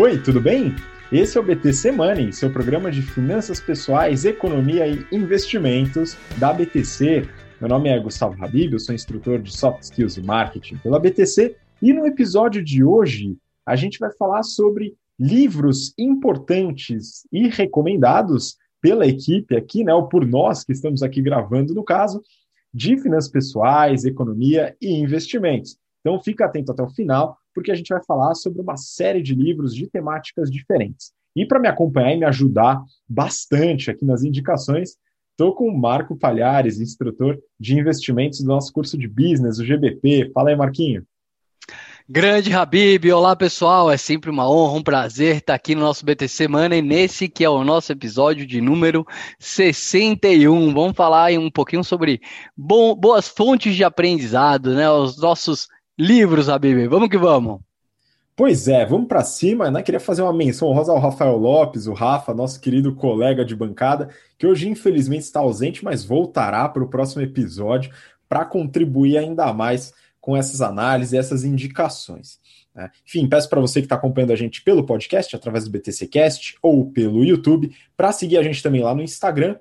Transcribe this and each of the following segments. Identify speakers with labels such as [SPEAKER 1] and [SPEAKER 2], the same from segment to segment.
[SPEAKER 1] Oi, tudo bem? Esse é o BTC Money, seu programa de finanças pessoais, economia e investimentos da BTC. Meu nome é Gustavo Habib, eu sou instrutor de Soft Skills e Marketing pela BTC e no episódio de hoje a gente vai falar sobre livros importantes e recomendados pela equipe aqui, né, ou por nós que estamos aqui gravando no caso, de finanças pessoais, economia e investimentos. Então fica atento até o final, porque a gente vai falar sobre uma série de livros de temáticas diferentes. E para me acompanhar e me ajudar bastante aqui nas indicações, estou com o Marco Palhares, instrutor de investimentos do nosso curso de business, o GBP. Fala aí, Marquinho.
[SPEAKER 2] Grande Habib, olá pessoal, é sempre uma honra, um prazer estar aqui no nosso BTC Money, nesse que é o nosso episódio de número 61. Vamos falar um pouquinho sobre bo boas fontes de aprendizado, né? Os nossos livros, Habib. Vamos que vamos.
[SPEAKER 1] Pois é, vamos para cima, né? Queria fazer uma menção honrosa ao Rafael Lopes, o Rafa, nosso querido colega de bancada, que hoje infelizmente está ausente, mas voltará para o próximo episódio para contribuir ainda mais com essas análises, essas indicações. Né? Enfim, peço para você que está acompanhando a gente pelo podcast, através do BTCcast ou pelo YouTube, para seguir a gente também lá no Instagram,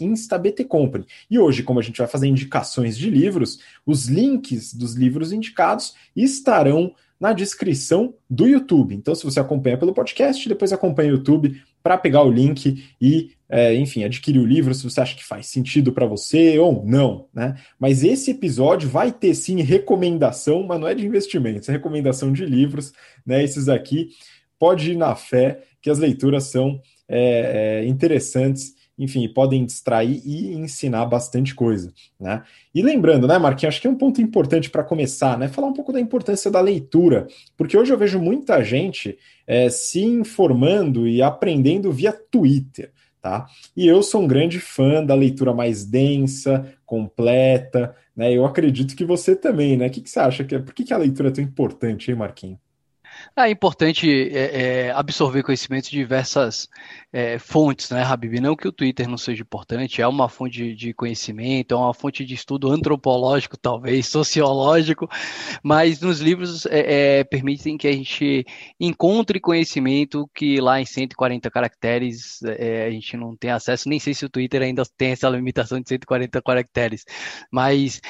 [SPEAKER 1] InstabTCompany. E hoje, como a gente vai fazer indicações de livros, os links dos livros indicados estarão na descrição do YouTube. Então, se você acompanha pelo podcast, depois acompanha o YouTube para pegar o link e, é, enfim, adquirir o livro se você acha que faz sentido para você ou não, né? Mas esse episódio vai ter sim recomendação, mas não é de investimentos, é recomendação de livros, né? Esses aqui pode ir na fé que as leituras são é, é, interessantes enfim, podem distrair e ensinar bastante coisa, né? E lembrando, né, Marquinhos, acho que é um ponto importante para começar, né? Falar um pouco da importância da leitura, porque hoje eu vejo muita gente é, se informando e aprendendo via Twitter, tá? E eu sou um grande fã da leitura mais densa, completa, né? Eu acredito que você também, né? O que, que você acha que é? Por que, que a leitura é tão importante, hein, Marquinhos?
[SPEAKER 2] É importante é, é, absorver conhecimentos de diversas é, fontes, né, Habib? Não que o Twitter não seja importante, é uma fonte de conhecimento, é uma fonte de estudo antropológico, talvez, sociológico, mas nos livros é, é, permitem que a gente encontre conhecimento que lá em 140 caracteres é, a gente não tem acesso, nem sei se o Twitter ainda tem essa limitação de 140 caracteres, mas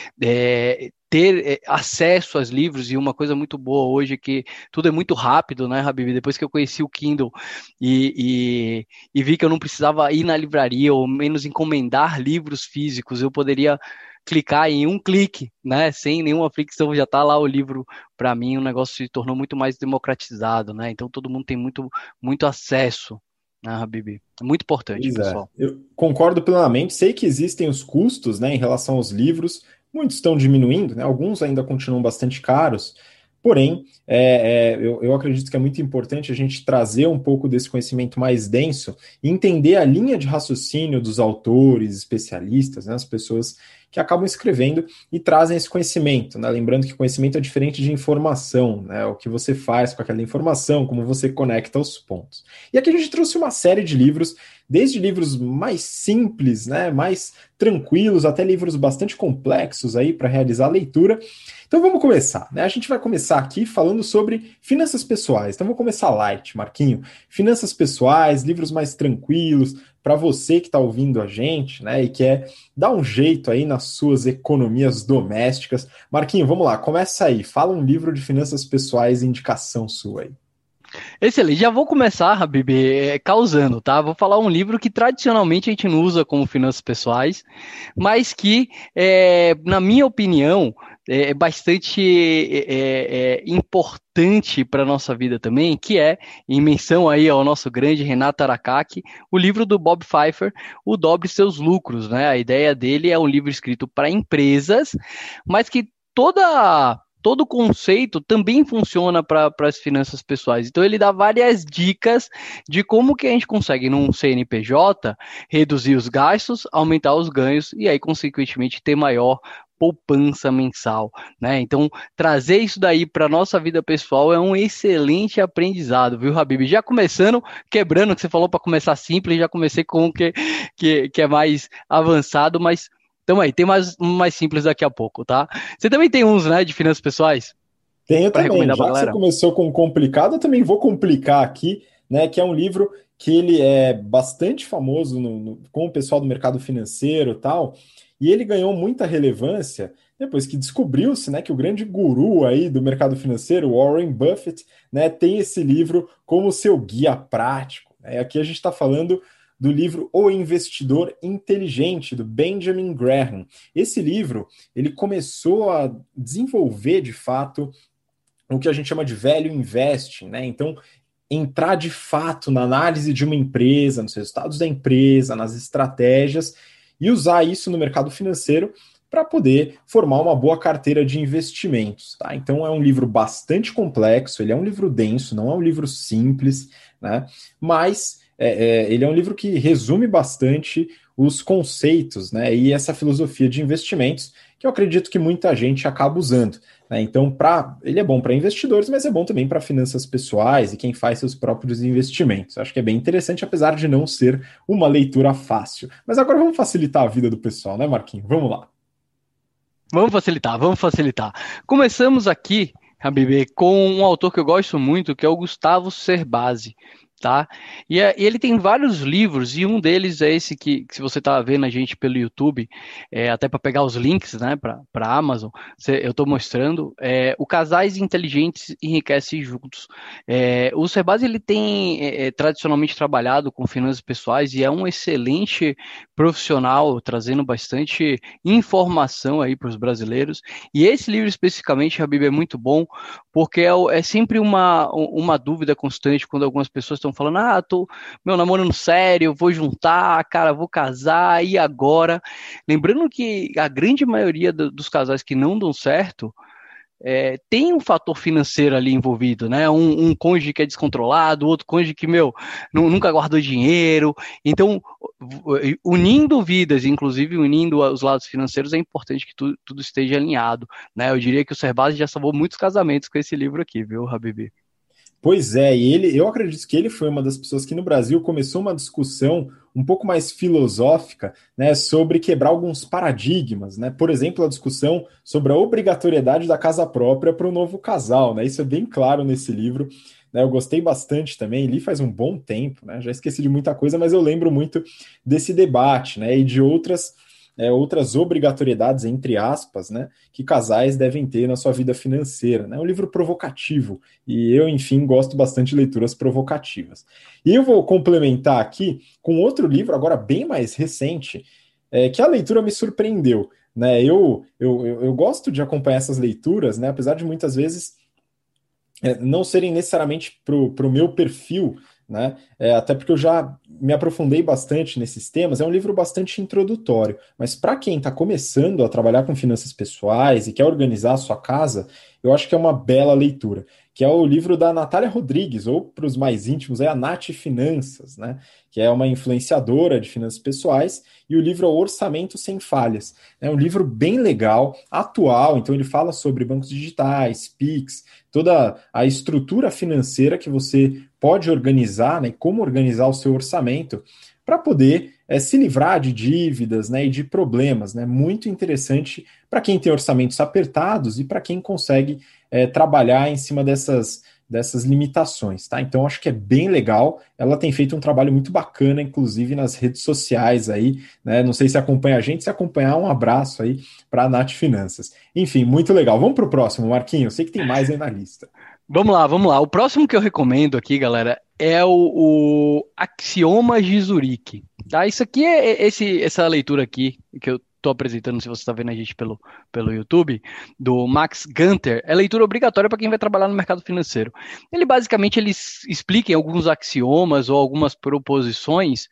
[SPEAKER 2] ter é, acesso aos livros e uma coisa muito boa hoje é que tudo é muito rápido, né, Habib? Depois que eu conheci o Kindle e, e, e, vi que eu não precisava ir na livraria ou menos encomendar livros físicos, eu poderia clicar em um clique, né, sem nenhuma fricção, já está lá o livro para mim, o negócio se tornou muito mais democratizado, né? Então todo mundo tem muito, muito acesso. Né, Habib? É muito importante, pois é. pessoal.
[SPEAKER 1] É. Eu concordo plenamente. Sei que existem os custos né, em relação aos livros, Muitos estão diminuindo, né? alguns ainda continuam bastante caros, porém, é, é, eu, eu, acredito que é muito importante a gente trazer um pouco desse conhecimento mais denso e entender a linha de raciocínio dos autores, especialistas, né? as pessoas que acabam escrevendo e trazem esse conhecimento. Né? Lembrando que conhecimento é diferente de informação, né? o que você faz com aquela informação, como você conecta os pontos. E aqui a gente trouxe uma série de livros desde livros mais simples, né, mais tranquilos, até livros bastante complexos aí para realizar a leitura. Então vamos começar, né? A gente vai começar aqui falando sobre finanças pessoais. Então vou começar light, Marquinho. Finanças pessoais, livros mais tranquilos para você que está ouvindo a gente, né, e quer dar um jeito aí nas suas economias domésticas. Marquinho, vamos lá, começa aí. Fala um livro de finanças pessoais, indicação sua aí.
[SPEAKER 2] Excelente. Já vou começar, Habib, é, causando, tá? Vou falar um livro que tradicionalmente a gente não usa como finanças pessoais, mas que, é, na minha opinião, é bastante é, é, é importante para a nossa vida também, que é, em menção aí ao nosso grande Renato Aracaki, o livro do Bob Pfeiffer, O Dobre Seus Lucros, né? A ideia dele é um livro escrito para empresas, mas que toda todo conceito também funciona para as finanças pessoais. Então ele dá várias dicas de como que a gente consegue num CNPJ reduzir os gastos, aumentar os ganhos e aí consequentemente ter maior poupança mensal, né? Então, trazer isso daí para nossa vida pessoal é um excelente aprendizado, viu, Habib? Já começando, quebrando, que você falou para começar simples, já comecei com o que, que, que é mais avançado, mas então aí, tem mais, mais simples daqui a pouco, tá? Você também tem uns, né, de finanças pessoais?
[SPEAKER 1] Tenho também. Já que você começou com complicado, eu também vou complicar aqui, né? Que é um livro que ele é bastante famoso no, no, com o pessoal do mercado financeiro e tal, e ele ganhou muita relevância depois que descobriu-se né, que o grande guru aí do mercado financeiro, Warren Buffett, né, tem esse livro como seu guia prático. Né? Aqui a gente está falando do livro O Investidor Inteligente, do Benjamin Graham. Esse livro ele começou a desenvolver de fato o que a gente chama de velho investing, né? Então, entrar de fato na análise de uma empresa, nos resultados da empresa, nas estratégias e usar isso no mercado financeiro para poder formar uma boa carteira de investimentos. Tá? Então é um livro bastante complexo, ele é um livro denso, não é um livro simples, né? mas é, é, ele é um livro que resume bastante os conceitos né? e essa filosofia de investimentos que eu acredito que muita gente acaba usando. Né? Então, pra, ele é bom para investidores, mas é bom também para finanças pessoais e quem faz seus próprios investimentos. Acho que é bem interessante, apesar de não ser uma leitura fácil. Mas agora vamos facilitar a vida do pessoal, né, Marquinhos? Vamos lá.
[SPEAKER 2] Vamos facilitar, vamos facilitar. Começamos aqui, Habib, com um autor que eu gosto muito, que é o Gustavo Cerbasi tá? E, é, e, ele tem vários livros, e um deles é esse que, que se você está vendo a gente pelo YouTube, é, até para pegar os links né, para a Amazon, eu estou mostrando, é, o Casais Inteligentes Enriquecem Juntos. É, o Sebase ele tem é, é, tradicionalmente trabalhado com finanças pessoais e é um excelente profissional, trazendo bastante informação aí para os brasileiros. E esse livro especificamente, Habib, é muito bom, porque é, é sempre uma, uma dúvida constante quando algumas pessoas estão falando, ah, tô meu namorando sério, vou juntar, cara, vou casar, e agora? Lembrando que a grande maioria do, dos casais que não dão certo é, tem um fator financeiro ali envolvido, né? Um, um cônjuge que é descontrolado, outro cônjuge que, meu, nunca guardou dinheiro. Então, unindo vidas, inclusive unindo os lados financeiros, é importante que tu, tudo esteja alinhado, né? Eu diria que o Serbasi já salvou muitos casamentos com esse livro aqui, viu, Habibi?
[SPEAKER 1] Pois é, e ele, eu acredito que ele foi uma das pessoas que no Brasil começou uma discussão um pouco mais filosófica, né, sobre quebrar alguns paradigmas, né? Por exemplo, a discussão sobre a obrigatoriedade da casa própria para o novo casal, né? Isso é bem claro nesse livro. Né, eu gostei bastante também, li faz um bom tempo, né? Já esqueci de muita coisa, mas eu lembro muito desse debate, né? E de outras é, outras obrigatoriedades, entre aspas, né, que casais devem ter na sua vida financeira. É né? um livro provocativo e eu, enfim, gosto bastante de leituras provocativas. E eu vou complementar aqui com outro livro, agora bem mais recente, é, que a leitura me surpreendeu. Né? Eu, eu, eu gosto de acompanhar essas leituras, né? apesar de muitas vezes é, não serem necessariamente para o meu perfil né? É, até porque eu já me aprofundei bastante nesses temas, é um livro bastante introdutório, mas para quem está começando a trabalhar com finanças pessoais e quer organizar a sua casa, eu acho que é uma bela leitura, que é o livro da Natália Rodrigues, ou para os mais íntimos, é a Nath Finanças, né? que é uma influenciadora de finanças pessoais, e o livro é Orçamento Sem Falhas. É um livro bem legal, atual, então ele fala sobre bancos digitais, PIX, toda a estrutura financeira que você pode organizar, né, como organizar o seu orçamento para poder é, se livrar de dívidas né, e de problemas. Né, muito interessante para quem tem orçamentos apertados e para quem consegue é, trabalhar em cima dessas, dessas limitações. Tá? Então, acho que é bem legal. Ela tem feito um trabalho muito bacana, inclusive nas redes sociais aí. Né? Não sei se acompanha a gente, se acompanhar, um abraço aí para a Nath Finanças. Enfim, muito legal. Vamos para o próximo, Marquinhos. Eu sei que tem mais aí na lista.
[SPEAKER 2] Vamos lá, vamos lá. O próximo que eu recomendo aqui, galera, é o, o de Zurique. Tá? Isso aqui é, é esse, essa leitura aqui que eu estou apresentando, se você está vendo a gente pelo, pelo YouTube, do Max Gunter, é leitura obrigatória para quem vai trabalhar no mercado financeiro. Ele basicamente ele explica em alguns axiomas ou algumas proposições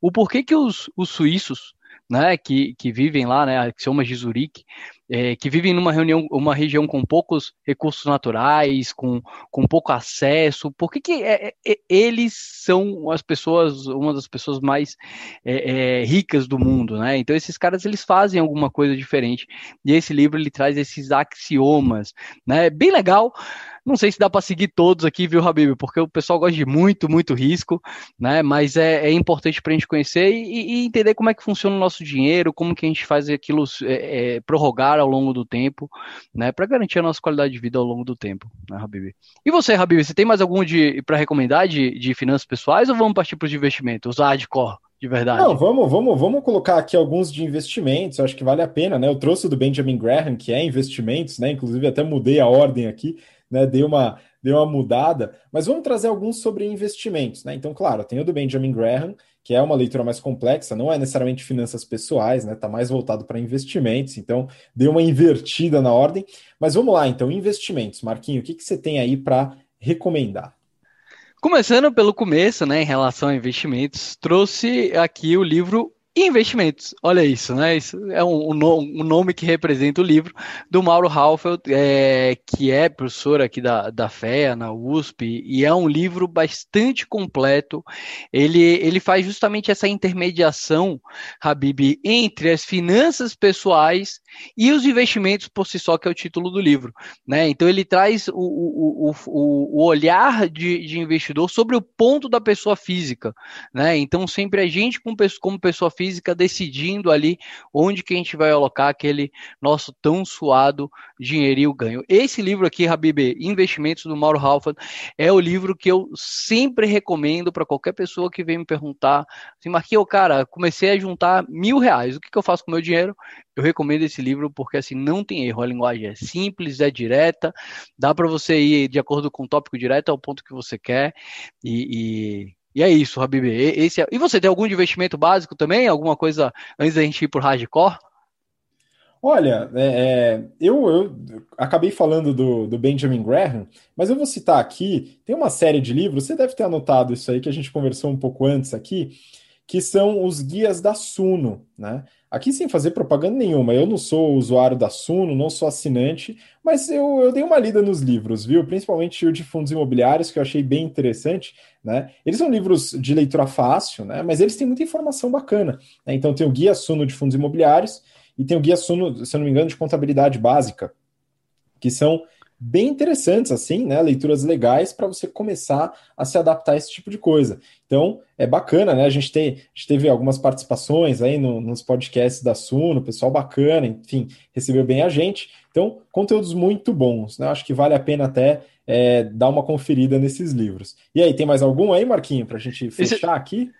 [SPEAKER 2] o porquê que os, os suíços né, que, que vivem lá, né, axiomas de Zurique, é, que vivem numa reunião, uma região com poucos recursos naturais, com, com pouco acesso, por que, que é, é, eles são as pessoas, uma das pessoas mais é, é, ricas do mundo, né? Então esses caras eles fazem alguma coisa diferente. E esse livro ele traz esses axiomas, né? Bem legal. Não sei se dá para seguir todos aqui, viu, Habib? Porque o pessoal gosta de muito, muito risco, né? Mas é, é importante para a gente conhecer e, e, entender como é que funciona o nosso dinheiro, como que a gente faz aquilo é, é, prorrogar ao longo do tempo, né? Para garantir a nossa qualidade de vida ao longo do tempo, né, Habib? E você, Habib, você tem mais algum para recomendar de, de finanças pessoais ou vamos partir para os investimentos, os hardcore? de verdade.
[SPEAKER 1] Não, vamos, vamos, vamos colocar aqui alguns de investimentos, eu acho que vale a pena, né? Eu trouxe do Benjamin Graham, que é investimentos, né? Inclusive até mudei a ordem aqui, né? Uma, dei uma mudada, mas vamos trazer alguns sobre investimentos, né? Então, claro, tem o do Benjamin Graham, que é uma leitura mais complexa, não é necessariamente finanças pessoais, né? Tá mais voltado para investimentos, então dei uma invertida na ordem. Mas vamos lá, então, investimentos. Marquinho, o que, que você tem aí para recomendar?
[SPEAKER 2] Começando pelo começo, né, em relação a investimentos, trouxe aqui o livro investimentos. Olha isso, né? Isso é um, um, nome que representa o livro do Mauro Halfeld, é, que é professor aqui da, da FEA, na USP, e é um livro bastante completo. Ele, ele faz justamente essa intermediação, Habib, entre as finanças pessoais e os investimentos por si só, que é o título do livro. Né? Então ele traz o, o, o, o olhar de, de investidor sobre o ponto da pessoa física. Né? Então sempre a gente como, pessoa física física decidindo ali onde que a gente vai alocar aquele nosso tão suado dinheirinho ganho. Esse livro aqui, Habib, Investimentos do Mauro Halford, é o livro que eu sempre recomendo para qualquer pessoa que vem me perguntar assim, Marquinhos, cara, comecei a juntar mil reais, o que, que eu faço com o meu dinheiro? Eu recomendo esse livro porque assim não tem erro, a linguagem é simples, é direta, dá para você ir de acordo com o tópico direto ao ponto que você quer e, e e é isso, Habib. Esse é... E você tem algum investimento básico também? Alguma coisa antes da gente ir por hardcore?
[SPEAKER 1] Olha, é, é, eu, eu, acabei falando do, do, Benjamin Graham, mas eu vou citar aqui, tem uma série de livros, você deve ter anotado isso aí que a gente conversou um pouco antes aqui, que são os guias da Suno, né? Aqui sem fazer propaganda nenhuma, eu não sou usuário da Suno, não sou assinante, mas eu, eu dei uma lida nos livros, viu? Principalmente o de fundos imobiliários, que eu achei bem interessante, né? Eles são livros de leitura fácil, né? Mas eles têm muita informação bacana. Né? Então tem o Guia Suno de Fundos Imobiliários e tem o Guia Suno, se eu não me engano, de Contabilidade Básica, que são bem interessantes, assim, né? Leituras legais para você começar a se adaptar a esse tipo de coisa. Então, é bacana, né? A gente, tem, a gente teve algumas participações aí no, nos podcasts da Suno, pessoal bacana, enfim, recebeu bem a gente. Então, conteúdos muito bons, né? Acho que vale a pena até é, dar uma conferida nesses livros. E aí, tem mais algum aí, Marquinho, para a gente fechar Esse... aqui?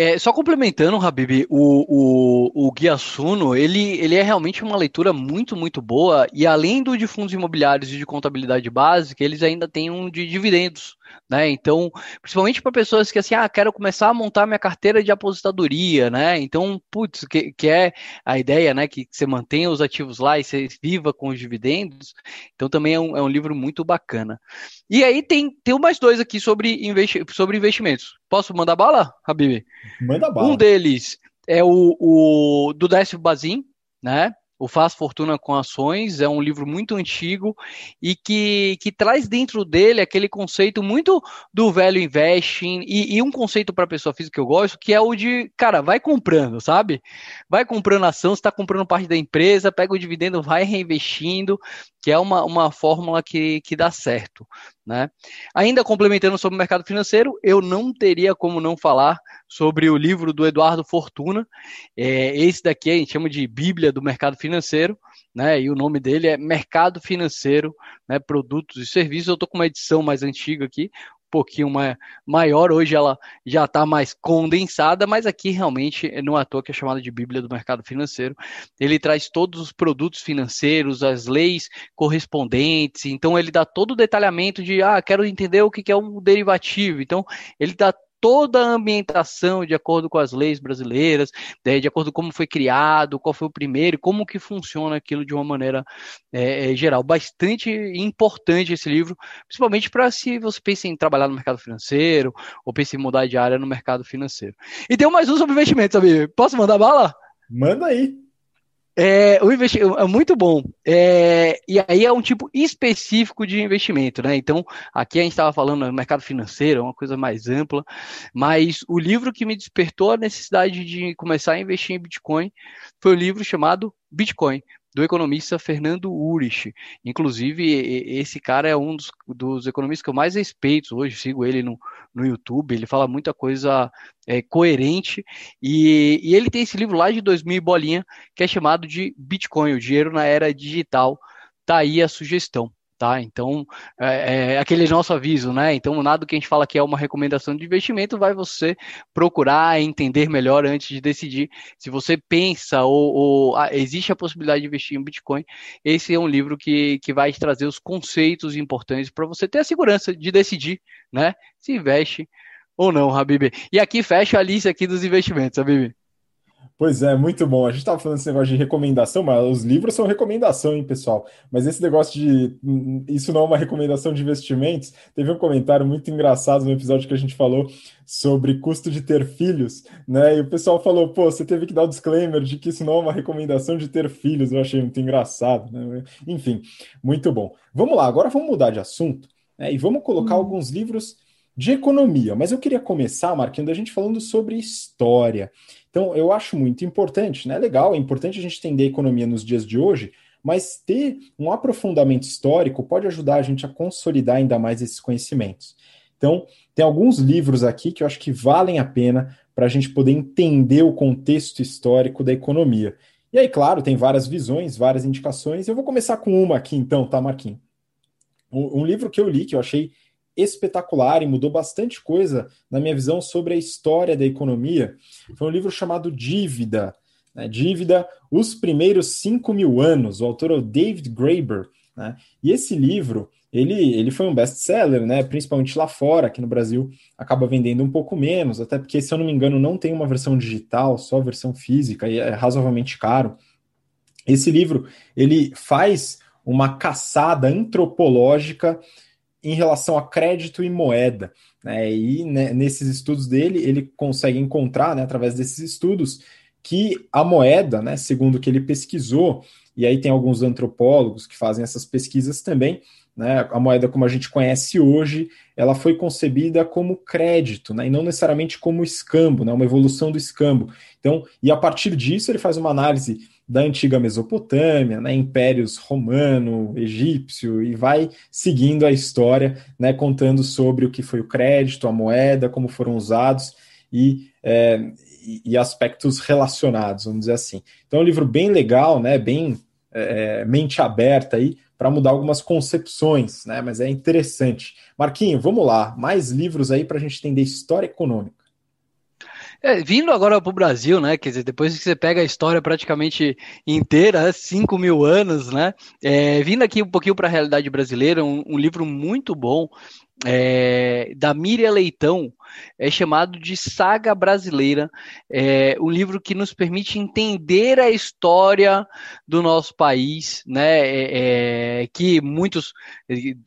[SPEAKER 2] É, só complementando, Habib, o, o, o Guia Suno, ele, ele é realmente uma leitura muito, muito boa, e além do de fundos imobiliários e de contabilidade básica, eles ainda têm um de dividendos, né? Então, principalmente para pessoas que assim, ah, quero começar a montar minha carteira de aposentadoria, né? Então, putz, que, que é a ideia, né? Que, que você mantenha os ativos lá e você viva com os dividendos. Então, também é um, é um livro muito bacana. E aí tem, tem mais dois aqui sobre, investi sobre investimentos. Posso mandar bala, Habib?
[SPEAKER 1] Manda bala.
[SPEAKER 2] Um deles é o, o do Décio Bazin, né? O Faz Fortuna com Ações é um livro muito antigo e que, que traz dentro dele aquele conceito muito do velho investing e, e um conceito para pessoa física que eu gosto, que é o de, cara, vai comprando, sabe? Vai comprando ação, você está comprando parte da empresa, pega o dividendo, vai reinvestindo, que é uma, uma fórmula que, que dá certo. Né? Ainda complementando sobre o mercado financeiro, eu não teria como não falar sobre o livro do Eduardo Fortuna. É, esse daqui a gente chama de Bíblia do Mercado Financeiro, né? E o nome dele é Mercado Financeiro, né? Produtos e Serviços. Eu estou com uma edição mais antiga aqui, pouquinho maior, hoje ela já está mais condensada, mas aqui realmente não é à toa que é chamada de Bíblia do Mercado Financeiro. Ele traz todos os produtos financeiros, as leis correspondentes, então ele dá todo o detalhamento de, ah, quero entender o que é um derivativo, então ele dá toda a ambientação de acordo com as leis brasileiras, né, de acordo com como foi criado, qual foi o primeiro, como que funciona aquilo de uma maneira é, é geral. Bastante importante esse livro, principalmente para se você pensa em trabalhar no mercado financeiro ou pensa em mudar de área no mercado financeiro. E tem mais um sobre investimentos, sabe? Posso mandar bala?
[SPEAKER 1] Manda aí.
[SPEAKER 2] É, o investi é muito bom. É, e aí é um tipo específico de investimento, né? Então, aqui a gente estava falando do mercado financeiro, é uma coisa mais ampla, mas o livro que me despertou a necessidade de começar a investir em Bitcoin foi o livro chamado Bitcoin, do economista Fernando Urich. Inclusive, esse cara é um dos, dos, economistas que eu mais respeito hoje, sigo ele no, no YouTube, ele fala muita coisa é, coerente, e, e, ele tem esse livro lá de 2000 bolinha, que é chamado de Bitcoin, o dinheiro na era digital. Tá aí a sugestão tá? Então, é, é, aquele nosso aviso, né? Então, nada que a gente fala que é uma recomendação de investimento, vai você procurar entender melhor antes de decidir. Se você pensa ou, ou ah, existe a possibilidade de investir em Bitcoin, esse é um livro que, que vai trazer os conceitos importantes para você ter a segurança de decidir, né? Se investe ou não, Habib. E aqui fecha a lista aqui dos investimentos, Habib.
[SPEAKER 1] Pois é, muito bom. A gente estava falando desse negócio de recomendação, mas os livros são recomendação, hein, pessoal? Mas esse negócio de isso não é uma recomendação de investimentos. Teve um comentário muito engraçado no episódio que a gente falou sobre custo de ter filhos, né? E o pessoal falou, pô, você teve que dar o disclaimer de que isso não é uma recomendação de ter filhos. Eu achei muito engraçado, né? Enfim, muito bom. Vamos lá, agora vamos mudar de assunto né? e vamos colocar hum. alguns livros de economia. Mas eu queria começar, Marquinhos, a gente falando sobre história. Então, eu acho muito importante, né? Legal, é importante a gente entender a economia nos dias de hoje, mas ter um aprofundamento histórico pode ajudar a gente a consolidar ainda mais esses conhecimentos. Então, tem alguns livros aqui que eu acho que valem a pena para a gente poder entender o contexto histórico da economia. E aí, claro, tem várias visões, várias indicações. Eu vou começar com uma aqui, então, tá, Marquinhos? Um livro que eu li que eu achei espetacular e mudou bastante coisa na minha visão sobre a história da economia. Foi um livro chamado Dívida. Né? Dívida, Os Primeiros Cinco Mil Anos. O autor é o David Graeber. Né? E esse livro, ele, ele foi um best-seller, né? principalmente lá fora, aqui no Brasil acaba vendendo um pouco menos, até porque, se eu não me engano, não tem uma versão digital, só versão física, e é razoavelmente caro. Esse livro, ele faz uma caçada antropológica em relação a crédito e moeda. Né? E né, nesses estudos dele, ele consegue encontrar, né, através desses estudos, que a moeda, né, segundo o que ele pesquisou, e aí tem alguns antropólogos que fazem essas pesquisas também, né, a moeda como a gente conhece hoje, ela foi concebida como crédito, né, e não necessariamente como escambo, né, uma evolução do escambo. Então, e a partir disso ele faz uma análise da antiga Mesopotâmia, né, impérios romano, egípcio, e vai seguindo a história, né, contando sobre o que foi o crédito, a moeda, como foram usados e, é, e, aspectos relacionados, vamos dizer assim. Então é um livro bem legal, né, bem é, mente aberta aí, para mudar algumas concepções, né, mas é interessante. Marquinho, vamos lá, mais livros aí para a gente entender história econômica.
[SPEAKER 2] É, vindo agora para o Brasil, né? Quer dizer, depois que você pega a história praticamente inteira, 5 né, mil anos, né? É, vindo aqui um pouquinho para a realidade brasileira, um, um livro muito bom é, da Miriam Leitão, é chamado de Saga Brasileira, é um livro que nos permite entender a história do nosso país, né, é, é, que muitos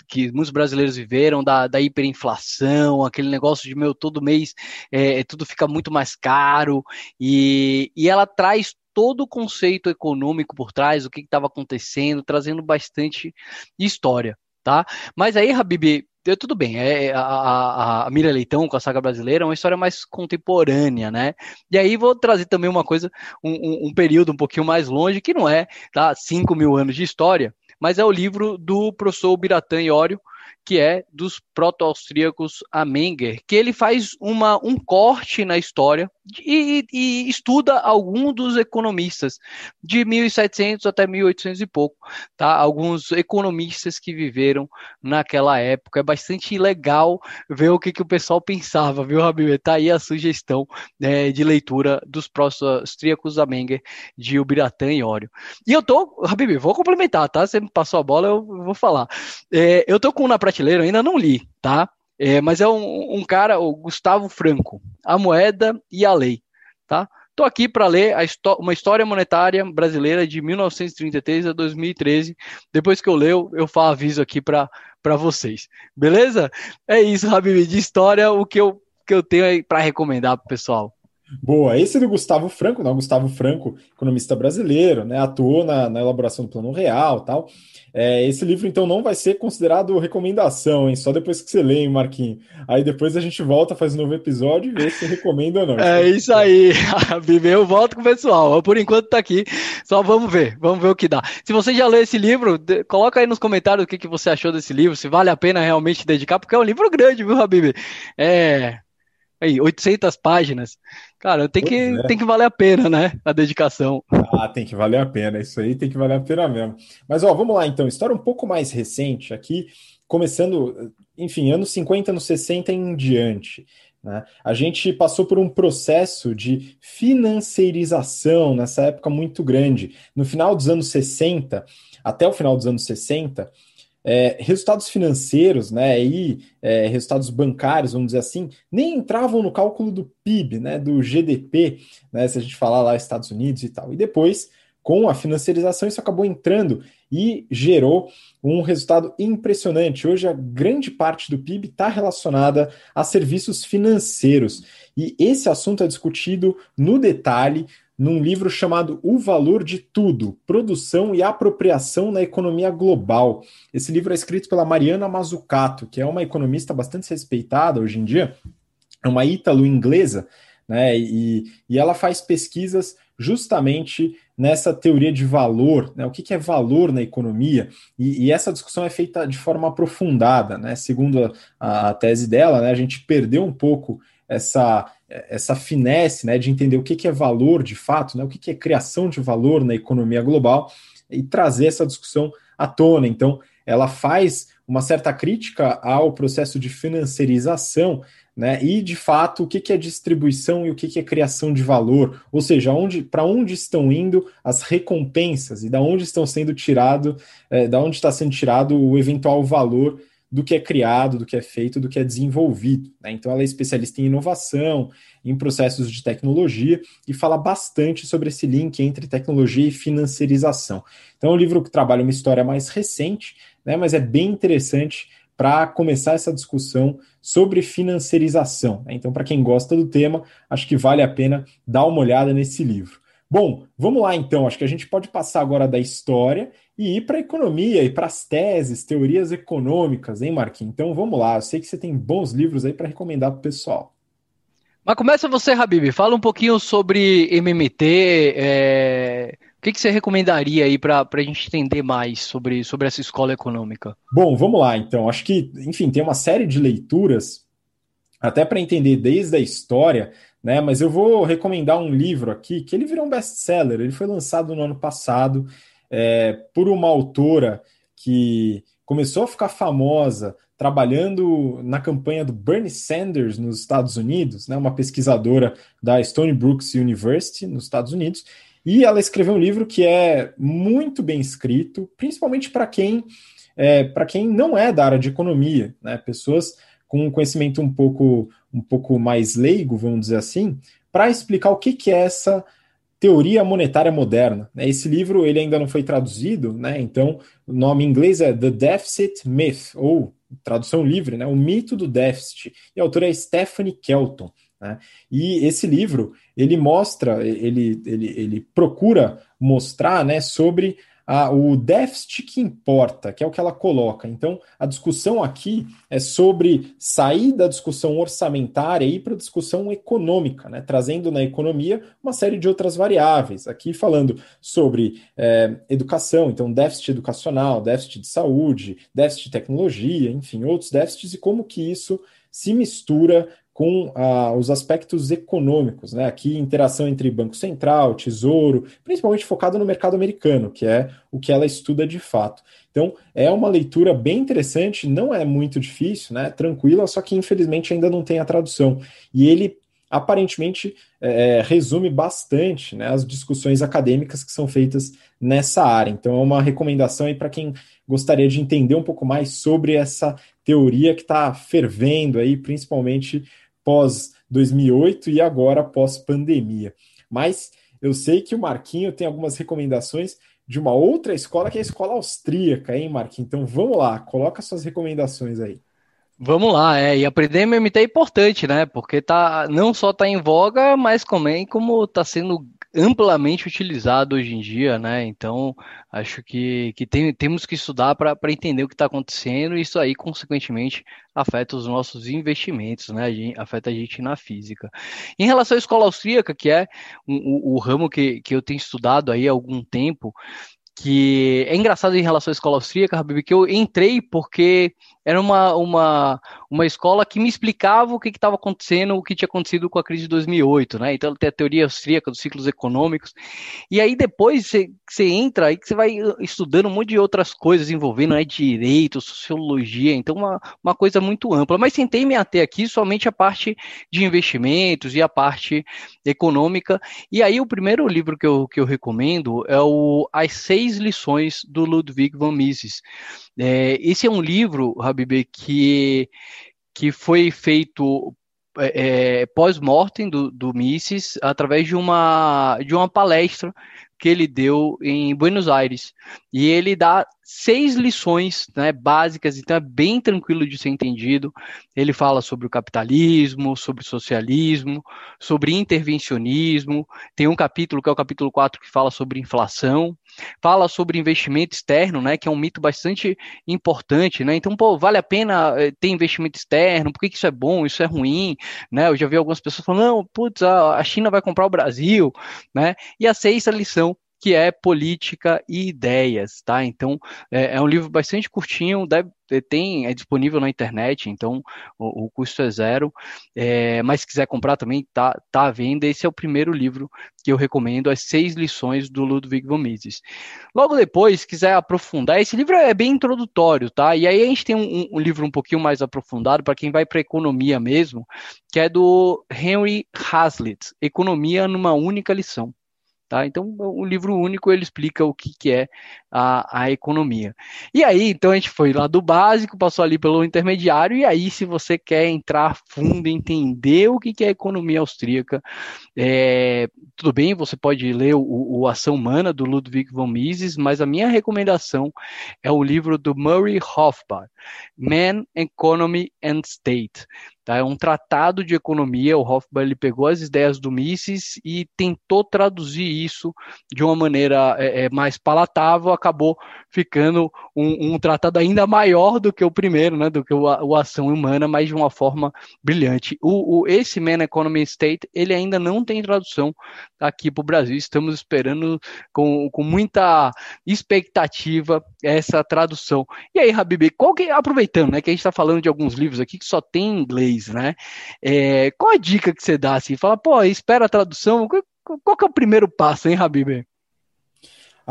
[SPEAKER 2] que muitos brasileiros viveram da, da hiperinflação, aquele negócio de meu todo mês é, tudo fica muito mais caro. E, e ela traz todo o conceito econômico por trás, o que estava acontecendo, trazendo bastante história, tá? Mas aí, Habib, tudo bem, é, é, a, a, Mira Leitão com a saga brasileira é uma história mais contemporânea, né? E aí vou trazer também uma coisa, um, um, um período um pouquinho mais longe, que não é tá, 5 mil anos de história, mas é o livro do professor Biratã Iório, que é dos proto-austríacos a Menger, que ele faz uma, um corte na história e, e, estuda alguns dos economistas de 1700 até 1800 e pouco, tá? Alguns economistas que viveram naquela época. É bastante legal ver o que, que o pessoal pensava, viu, Rabib? Tá aí a sugestão né, de leitura dos proto-austríacos a Menger, de Ubiratã e Ório. E eu tô, Rabib, vou complementar, tá? Você me passou a bola, eu vou falar. É, eu tô com na prateleira, ainda não li, tá? É, mas é um, um, cara, o Gustavo Franco, A Moeda e a Lei, tá? Estou aqui para ler uma história monetária brasileira de 1933 a 2013. Depois que eu leio, eu falo aviso aqui para vocês. Beleza? É isso, Habib, de história, o que eu, que eu tenho aí para recomendar para o pessoal.
[SPEAKER 1] Boa, esse do Gustavo Franco, não, Gustavo Franco, economista brasileiro, né, atuou na, na elaboração do Plano Real tal. É, esse livro, então, não vai ser considerado recomendação, hein? Só depois que você lê, hein, Marquinhos? Aí depois a gente volta, faz um novo episódio e vê se recomenda ou não.
[SPEAKER 2] É isso aí, Bibi, eu volto com o pessoal. Por enquanto tá aqui, só vamos ver, vamos ver o que dá. Se você já leu esse livro, coloca aí nos comentários o que, que você achou desse livro, se vale a pena realmente dedicar, porque é um livro grande, viu, Habib? É, Aí, 800 páginas. Cara, tem que, é. tem que valer a pena, né? A dedicação.
[SPEAKER 1] Ah, tem que valer a pena. Isso aí tem que valer a pena mesmo. Mas, ó, vamos lá então. História um pouco mais recente aqui, começando, enfim, anos 50, anos 60 em diante. Né? A gente passou por um processo de financeirização nessa época muito grande. No final dos anos 60, até o final dos anos 60, é, resultados financeiros, né, e é, resultados bancários, vamos dizer assim, nem entravam no cálculo do PIB, né, do GDP, né, se a gente falar lá Estados Unidos e tal. E depois, com a financiarização, isso acabou entrando e gerou um resultado impressionante. Hoje, a grande parte do PIB está relacionada a serviços financeiros. E esse assunto é discutido no detalhe num livro chamado O Valor de Tudo: Produção e Apropriação na Economia Global. Esse livro é escrito pela Mariana Mazzucato, que é uma economista bastante respeitada hoje em dia, é uma ítalo-inglesa, né? E, e ela faz pesquisas justamente nessa teoria de valor, né? o que, que é valor na economia, e, e, essa discussão é feita de forma aprofundada, né? segundo a, a tese dela, né? a gente perdeu um pouco essa, essa finesse né, de entender o que, que é valor de fato, né, o que, que é criação de valor na economia global e trazer essa discussão à tona. Então, ela faz uma certa crítica ao processo de financiarização né, e, de fato, o que, que é distribuição e o que, que é criação de valor, ou seja, onde, para onde estão indo as recompensas e da onde estão sendo tirado, é, da onde está sendo tirado o eventual valor do que é criado, do que é feito, do que é desenvolvido. Né? Então, ela é especialista em inovação, em processos de tecnologia e fala bastante sobre esse link entre tecnologia e financiarização. Então, é um livro que trabalha uma história mais recente, né? mas é bem interessante para começar essa discussão sobre financiarização. Né? Então, para quem gosta do tema, acho que vale a pena dar uma olhada nesse livro. Bom, vamos lá então. Acho que a gente pode passar agora da história e ir para a economia e para as teses, teorias econômicas, hein, Marquinhos? Então vamos lá. Eu sei que você tem bons livros aí para recomendar para o pessoal.
[SPEAKER 2] Mas começa você, Habib. Fala um pouquinho sobre MMT. É... O que, que, você recomendaria aí para a gente entender mais sobre, sobre essa escola econômica?
[SPEAKER 1] Bom, vamos lá então. Acho que, enfim, tem uma série de leituras, até para entender desde a história né? Mas eu vou recomendar um livro aqui que ele virou um best-seller. Ele foi lançado no ano passado é, por uma autora que começou a ficar famosa trabalhando na campanha do Bernie Sanders nos Estados Unidos, né? Uma pesquisadora da Stony Brooks University nos Estados Unidos. E ela escreveu um livro que é muito bem escrito, principalmente para quem é, para quem não é da área de economia, né? Pessoas com um conhecimento um pouco, um pouco mais leigo, vamos dizer assim, para explicar o que, que é essa teoria monetária moderna. Né? Esse livro ele ainda não foi traduzido, né? então o nome em inglês é The Deficit Myth, ou tradução livre, né? o mito do déficit. E a autora é Stephanie Kelton. Né? E esse livro ele mostra, ele, ele, ele procura mostrar né, sobre a, o déficit que importa, que é o que ela coloca. Então, a discussão aqui é sobre sair da discussão orçamentária e ir para a discussão econômica, né? trazendo na economia uma série de outras variáveis. Aqui falando sobre é, educação, então déficit educacional, déficit de saúde, déficit de tecnologia, enfim, outros déficits e como que isso se mistura com ah, os aspectos econômicos, né? Aqui, interação entre Banco Central, Tesouro, principalmente focado no mercado americano, que é o que ela estuda de fato. Então, é uma leitura bem interessante, não é muito difícil, né? Tranquila, só que infelizmente ainda não tem a tradução. E ele aparentemente é, é resume bastante né, as discussões acadêmicas que são feitas nessa área. Então, é uma recomendação aí para quem gostaria de entender um pouco mais sobre essa teoria que está fervendo aí, principalmente pós 2008 e agora pós pandemia. Mas eu sei que o Marquinho tem algumas recomendações de uma outra escola que é a escola austríaca, hein, Marquinho? Então vamos lá, coloca suas recomendações aí.
[SPEAKER 2] Vamos lá, é, e aprender MMT é importante, né? Porque tá, não só está em voga, mas também como está sendo amplamente utilizado hoje em dia, né? Então, acho que, que tem, temos que estudar para entender o que está acontecendo e isso aí, consequentemente, afeta os nossos investimentos, né? Afeta a gente na física. Em relação à escola austríaca, que é o, o ramo que, que eu tenho estudado aí há algum tempo, que é engraçado em relação à escola austríaca, Habib, que eu entrei porque era uma, uma, uma escola que me explicava o que estava acontecendo, o que tinha acontecido com a crise de 2008, né? Então tem a teoria austríaca dos ciclos econômicos. E aí depois você, você entra aí que você vai estudando um monte de outras coisas envolvendo né, direito, sociologia, então uma, uma coisa muito ampla. Mas tentei me ater aqui somente a parte de investimentos e a parte econômica. E aí o primeiro livro que eu, que eu recomendo é o As Seis Lições do Ludwig von Mises. É, esse é um livro, Habib, que, que foi feito é, é, pós-mortem do, do Mises através de uma, de uma palestra que ele deu em Buenos Aires. E ele dá seis lições né, básicas, então é bem tranquilo de ser entendido. Ele fala sobre o capitalismo, sobre o socialismo, sobre intervencionismo. Tem um capítulo, que é o capítulo 4, que fala sobre inflação. Fala sobre investimento externo, né, que é um mito bastante importante. Né? Então, pô, vale a pena eh, ter investimento externo? Por que, que isso é bom, isso é ruim? Né? Eu já vi algumas pessoas falando, não, putz, a China vai comprar o Brasil. Né? E a sexta lição que é Política e Ideias, tá? Então, é, é um livro bastante curtinho, deve, tem, é disponível na internet, então o, o custo é zero, é, mas se quiser comprar também, tá, tá à venda. Esse é o primeiro livro que eu recomendo, As Seis Lições do Ludwig von Mises. Logo depois, se quiser aprofundar, esse livro é bem introdutório, tá? E aí a gente tem um, um livro um pouquinho mais aprofundado para quem vai para economia mesmo, que é do Henry Hazlitt, Economia numa única lição. Tá? Então, o livro único ele explica o que, que é a, a economia. E aí, então, a gente foi lá do básico, passou ali pelo intermediário, e aí, se você quer entrar fundo, entender o que, que é economia austríaca, é, tudo bem, você pode ler o, o Ação Humana, do Ludwig von Mises, mas a minha recomendação é o livro do Murray Rothbard, Man, Economy and State. Tá? É um tratado de economia. O Hofbauer ele pegou as ideias do Mises e tentou traduzir isso de uma maneira é, é, mais palatável. Acabou ficando um, um, tratado ainda maior do que o primeiro, né, do que o, o Ação Humana, mas de uma forma brilhante. O, o, esse Man Economy State ele ainda não tem tradução aqui para o Brasil. Estamos esperando com, com muita expectativa essa tradução. E aí, Habib, qual que, aproveitando né, que a gente está falando de alguns livros aqui que só tem em inglês, né? É, qual a dica que você dá assim? Fala, pô, espera a tradução. Qual, qual que é o primeiro passo, hein, Habib?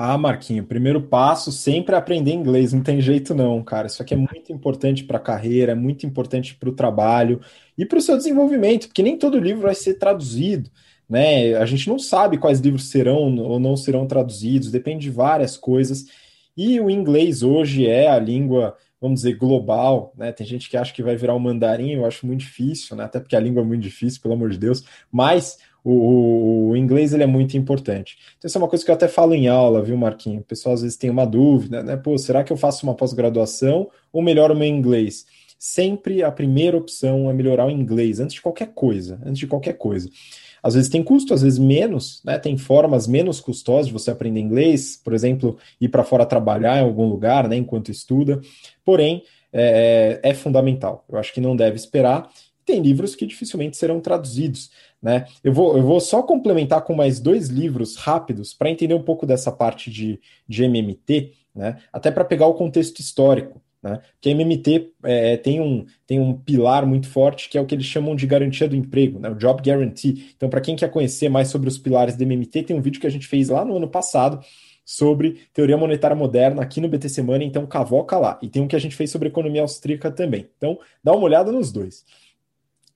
[SPEAKER 1] Ah, Marquinho, primeiro passo sempre é aprender inglês, não tem jeito não, cara. Isso aqui é muito importante para a carreira, é muito importante para o trabalho e para o seu desenvolvimento, porque nem todo livro vai ser traduzido, né? A gente não sabe quais livros serão ou não serão traduzidos, depende de várias coisas. E o inglês hoje é a língua vamos dizer, global, né? Tem gente que acha que vai virar o mandarim, eu acho muito difícil, né? Até porque a língua é muito difícil, pelo amor de Deus, mas o, o, inglês ele é muito importante. Então, isso é uma coisa que eu até falo em aula, viu, Marquinho? O pessoal às vezes tem uma dúvida, né? Pô, será que eu faço uma pós-graduação ou melhoro o meu inglês? Sempre a primeira opção é melhorar o inglês, antes de qualquer coisa, antes de qualquer coisa. Às vezes tem custo, às vezes menos, né? Tem formas menos custosas de você aprender inglês, por exemplo, ir para fora trabalhar em algum lugar, né? Enquanto estuda. Porém, é, é, é fundamental. Eu acho que não deve esperar. Tem livros que dificilmente serão traduzidos. Né? Eu, vou, eu vou só complementar com mais dois livros rápidos para entender um pouco dessa parte de, de MMT, né? até para pegar o contexto histórico. Né? Porque a MMT é, tem, um, tem um pilar muito forte que é o que eles chamam de garantia do emprego, né? o Job Guarantee. Então, para quem quer conhecer mais sobre os pilares da MMT, tem um vídeo que a gente fez lá no ano passado sobre teoria monetária moderna aqui no BTC Money, então cavoca lá. E tem um que a gente fez sobre economia austríaca também. Então, dá uma olhada nos dois.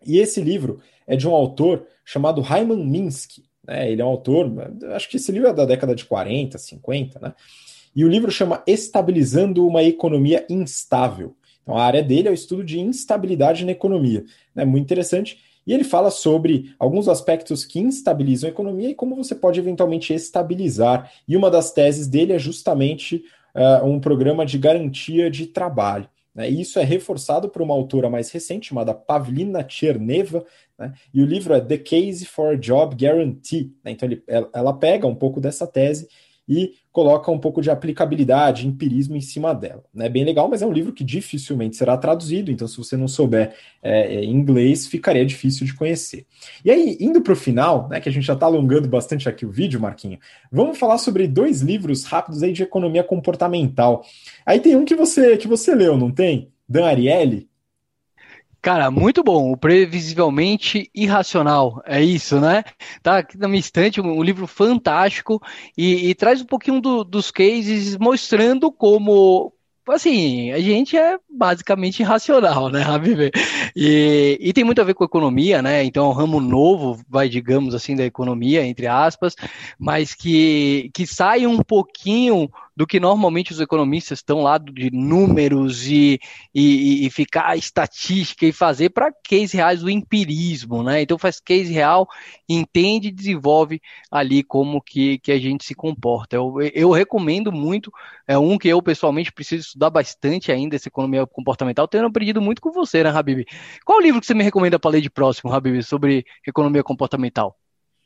[SPEAKER 1] E esse livro é de um autor chamado Hyman Minsky. Né? Ele é um autor, acho que esse livro é da década de 40, 50, né? E o livro chama Estabilizando uma Economia Instável. Então, a área dele é o estudo de instabilidade na economia. É né? muito interessante. E ele fala sobre alguns aspectos que instabilizam a economia e como você pode eventualmente estabilizar. E uma das teses dele é justamente uh, um programa de garantia de trabalho. Né? E isso é reforçado por uma autora mais recente, chamada Pavlina Cherneva, né? e o livro é The Case for Job Guarantee. Né? Então ele, ela pega um pouco dessa tese e coloca um pouco de aplicabilidade, empirismo em cima dela. É né? bem legal, mas é um livro que dificilmente será traduzido, então se você não souber é, é inglês, ficaria difícil de conhecer. E aí, indo para o final, né, que a gente já está alongando bastante aqui o vídeo, Marquinho, vamos falar sobre dois livros rápidos aí de economia comportamental. Aí tem um que você, que você leu, não tem? Dan Ariely,
[SPEAKER 2] Cara, muito bom. O Previsivelmente Irracional. É isso, né? Tá aqui na minha estante, um, livro fantástico e, e traz um pouquinho do, dos cases mostrando como assim, a gente é basicamente irracional, né, Rabi? E, e tem muito a ver com economia, né? Então é um ramo novo, vai, digamos assim, da economia, entre aspas, mas que, que sai um pouquinho do que normalmente os economistas estão lá de números e, e, e ficar estatística e fazer para case reais do empirismo, né? Então faz case real, entende e desenvolve ali como que, que a gente se comporta. Eu, eu recomendo muito, é um que eu pessoalmente preciso estudar bastante ainda, essa economia comportamental, tendo aprendido muito com você, né, Habib? Qual o livro que você me recomenda para ler de próximo, Habib, sobre economia comportamental?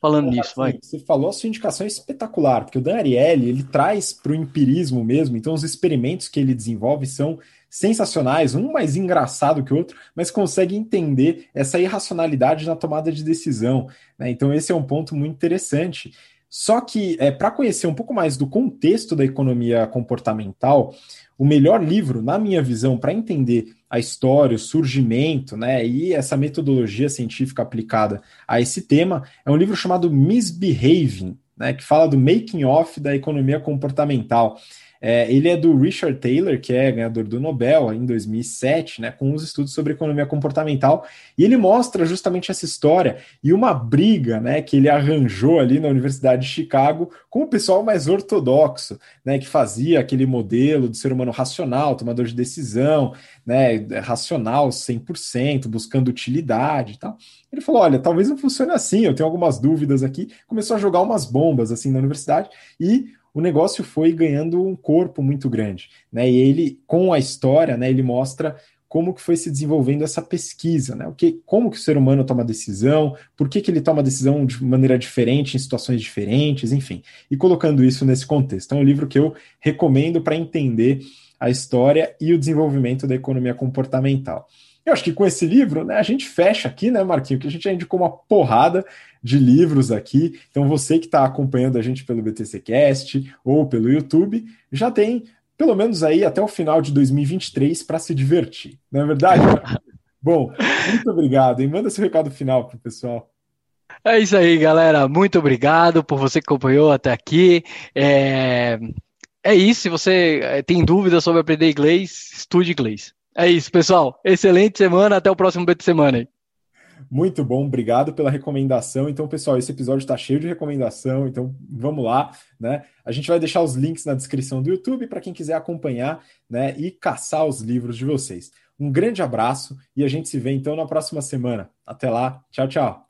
[SPEAKER 2] Falando nisso, vai.
[SPEAKER 1] Você falou a sua indicação é espetacular, porque o Dan Ariely, ele traz para o empirismo mesmo, então os experimentos que ele desenvolve são sensacionais, um mais engraçado que o outro, mas consegue entender essa irracionalidade na tomada de decisão. Né? Então esse é um ponto muito interessante. Só que, é, para conhecer um pouco mais do contexto da economia comportamental, o melhor livro, na minha visão, para entender a história, o surgimento, né, e essa metodologia científica aplicada a esse tema, é um livro chamado Misbehaving, né, que fala do making off da economia comportamental. É, ele é do Richard Taylor, que é ganhador do Nobel em 2007, né, com os estudos sobre economia comportamental, e ele mostra justamente essa história e uma briga né, que ele arranjou ali na Universidade de Chicago com o pessoal mais ortodoxo, né, que fazia aquele modelo de ser humano racional, tomador de decisão, né, racional 100%, buscando utilidade e tal. Ele falou: olha, talvez não funcione assim, eu tenho algumas dúvidas aqui. Começou a jogar umas bombas assim na universidade e o negócio foi ganhando um corpo muito grande, né? E ele, com a história, né, ele mostra como que foi se desenvolvendo essa pesquisa, né? O que, como que o ser humano toma decisão, por que, que ele toma decisão de maneira diferente, em situações diferentes, enfim, e colocando isso nesse contexto. É um livro que eu recomendo para entender a história e o desenvolvimento da economia comportamental. Eu acho que com esse livro, né, a gente fecha aqui, né, Marquinho, que a gente já indicou uma porrada de livros aqui. Então, você que está acompanhando a gente pelo BTCcast ou pelo YouTube, já tem pelo menos aí até o final de 2023 para se divertir. Não é verdade? Bom, muito obrigado. E manda seu recado final para o pessoal.
[SPEAKER 2] É isso aí, galera. Muito obrigado por você que acompanhou até aqui. É, é isso. Se você é, tem dúvidas sobre aprender inglês, estude inglês. É isso, pessoal. Excelente semana. Até o próximo BT Semana.
[SPEAKER 1] Muito bom, obrigado pela recomendação. Então, pessoal, esse episódio está cheio de recomendação, então vamos lá, né? A gente vai deixar os links na descrição do YouTube para quem quiser acompanhar, né, e caçar os livros de vocês. Um grande abraço e a gente se vê então na próxima semana. Até lá, tchau, tchau.